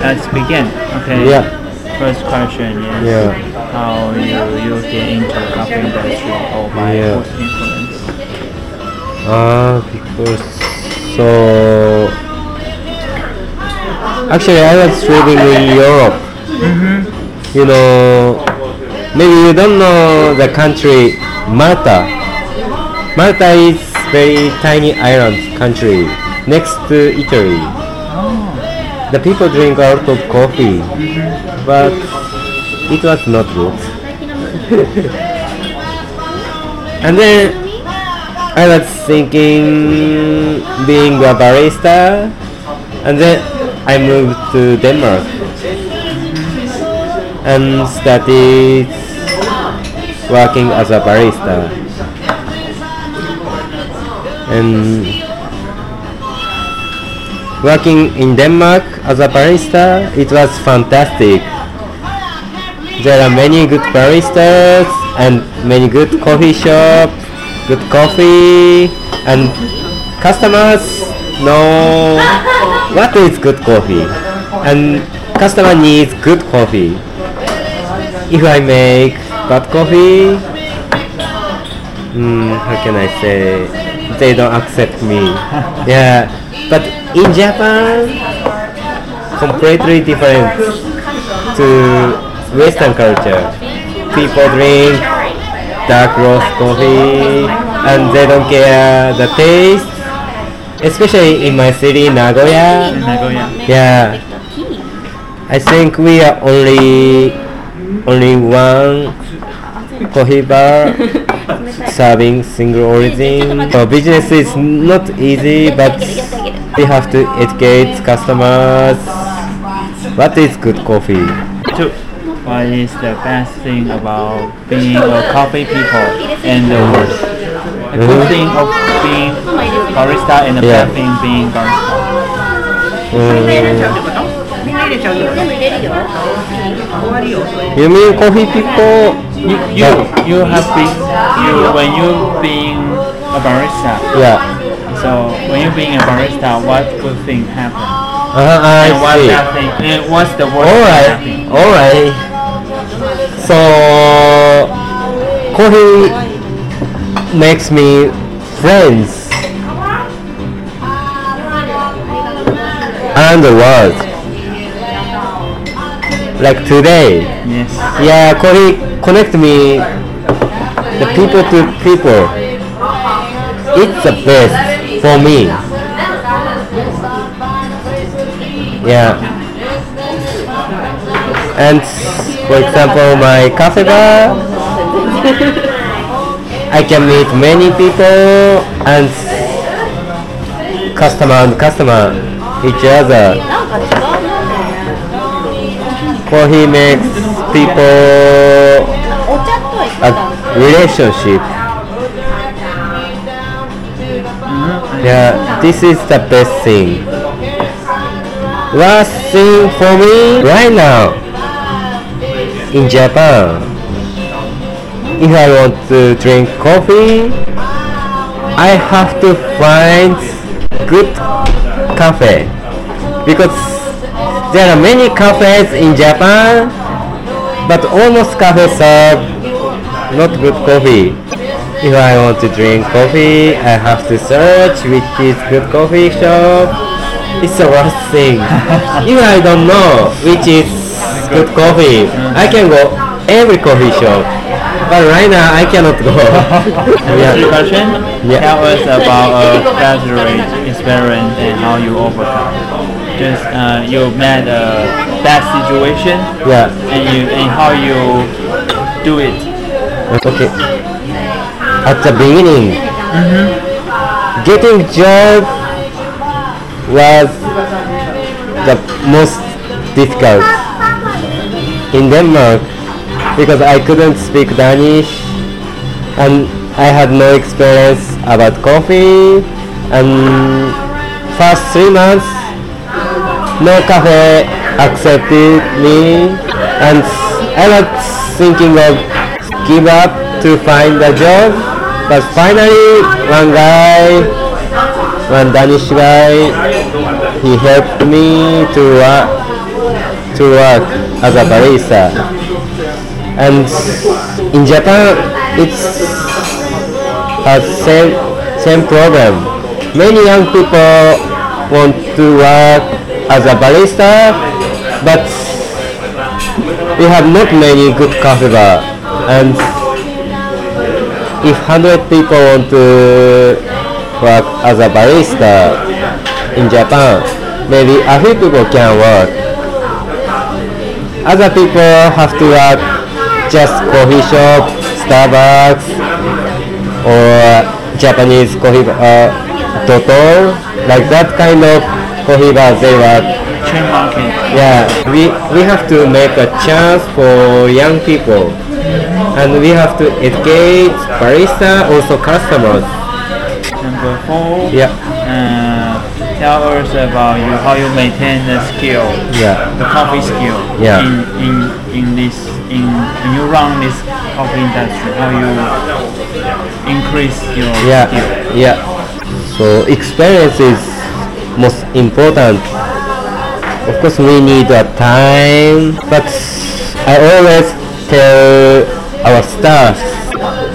Let's begin. Okay. Yeah. First question is Yeah. how you you get into the coffee industry or by Yeah. whose influence? Uh, because so actually I was living in Europe. You know, maybe you don't know the country Malta. Malta is very tiny island country next to Italy. Oh. The people drink a lot of coffee, but it was not good. and then I was thinking being a barista, and then I moved to Denmark and started working as a barista. And working in Denmark as a barista, it was fantastic. There are many good baristas and many good coffee shops, good coffee, and customers know what is good coffee, and customer needs good coffee. If I make bad coffee, mm, how can I say, they don't accept me. yeah, but in Japan, completely different to Western culture. People drink dark roast coffee and they don't care the taste. Especially in my city, Nagoya. Nagoya. Yeah, I think we are only only one coffee bar serving single origin. So business is not easy, but we have to educate customers. What is good coffee? What is the best thing about being a coffee people and the worst? The good Mhm. thing of being barista and the Yeah. bad thing being barista. You mean coffee people? You you you have been you when you being a barista. Yeah. So when you being a barista, what good thing happen? Uh, I and what see. bad thing? And what's the worst Alright, thing happening? alright. So, coffee makes me friends around the world. Like today, Yes. yeah, coffee connect me the people to people. It's the best for me. Yeah. And for example, my cafe bar, I can meet many people and customer and customer each other. Coffee makes people a relationship. Yeah, this is the best thing. Last thing for me right now in Japan. If I want to drink coffee, I have to find good cafe because there are many cafes in Japan, but almost cafes serve not good coffee. If I want to drink coffee, I have to search which is good coffee shop. It's the worst thing. if I don't know which is good coffee, I can go every coffee shop. But right now I cannot go. Yeah. question. Yeah. Tell us about a graduate experience and how you overcome. Just uh, you met a bad situation Yeah. and you and how you do it. Okay. At the beginning, getting job was the most difficult in Denmark because I couldn't speak Danish and I had no experience about coffee and first three months no cafe accepted me and I was thinking of give up to find a job but finally one guy one Danish guy he helped me to uh, to work as a barista. And in Japan, it's has same same problem. Many young people want to work as a barista, but we have not many good coffee bar. And if 100 people want to work as a barista in Japan, maybe a few people can work. Other people have to work just coffee shop, Starbucks, or Japanese coffee uh, Doutor, like that kind of coffee bars they. Chain market. Yeah, we, we have to make a chance for young people. And we have to educate barista, also customers. Number four. Yeah, Uh, tell us about you how you maintain the skill, yeah, the coffee skill. Yeah. In in in this in when you run this coffee industry, how you increase your yeah, skill. yeah. So experience is most important. Of course, we need a time, but I always tell our staff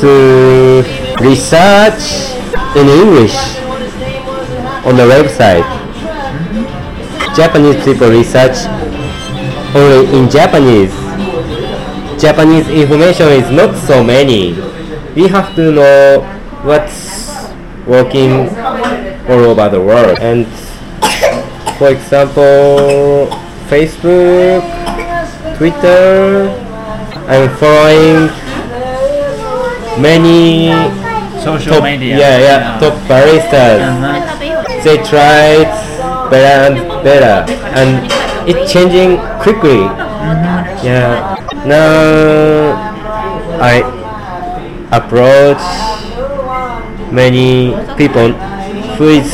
to research in English on the website. Japanese people research only in Japanese. Japanese information is not so many. We have to know what's working all over the world. And for example, Facebook, Twitter, I'm following many Social top, media. yeah, yeah, top baristas. Uh-huh. they tried better and better and it's changing quickly. Yeah. Now i approach many people who is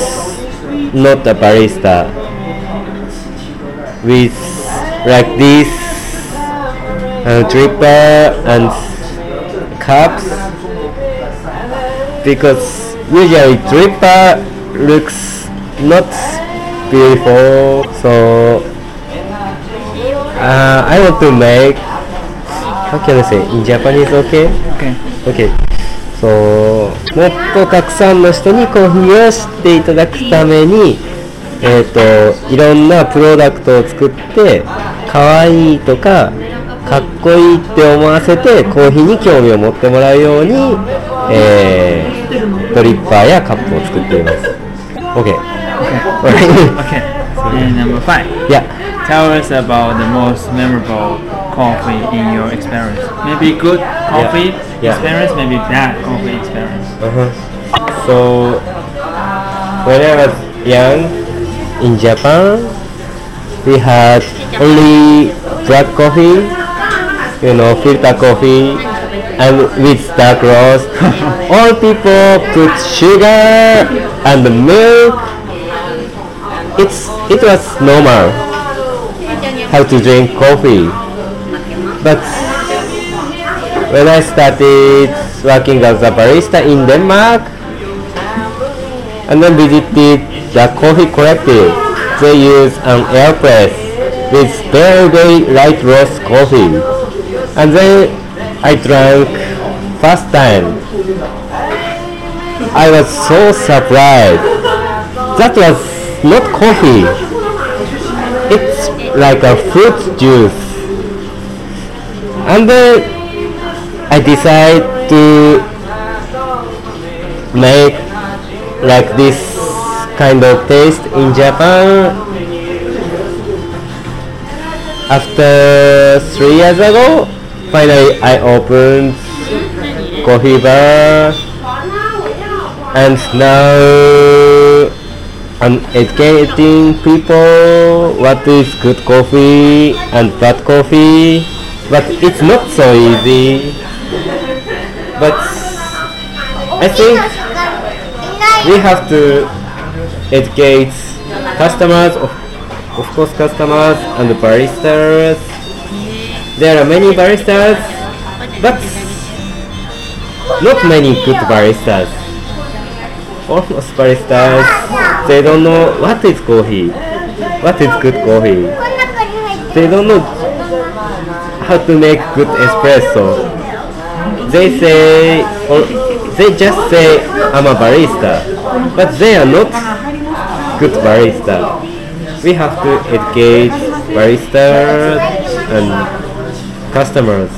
not a barista with like this uh, dripper and cups because usually dripper looks not beautiful so uh, I want to make how can I say in Japanese okay Okay. OK そうもっとたくさんの人にコーヒーを知っていただくために えっ、といろんなプロダクトを作って可愛いとかかっこいいって思わせてコーヒーに興味を持ってもらうように、えードリッパーやカップを作っています OK Okay. And number five. yeah Tell us about the most memorable coffee in your experience. Maybe good coffee Yeah. experience, maybe bad coffee experience. Uh-huh. So when I was young in Japan, we had only black coffee, you know, filter coffee, and with dark roast. All people put sugar and milk. It's it was normal how to drink coffee, but when I started working as a barista in Denmark and then visited the coffee collective, they use an AeroPress with very very light roast coffee. And then I drank first time. I was so surprised. That was not coffee. It's like a fruit juice. And then I decided to make like this kind of taste in Japan. After three years ago finally I opened coffee bar and now I'm educating people what is good coffee and bad coffee. But it's not so easy. But I think we have to educate customers of, of course customers and baristas there are many baristas but not many good baristas almost baristas they don't know what is coffee what is good coffee they don't know how to make good espresso. They say, or they just say, I'm a barista, but they are not good barista. We have to educate baristas and customers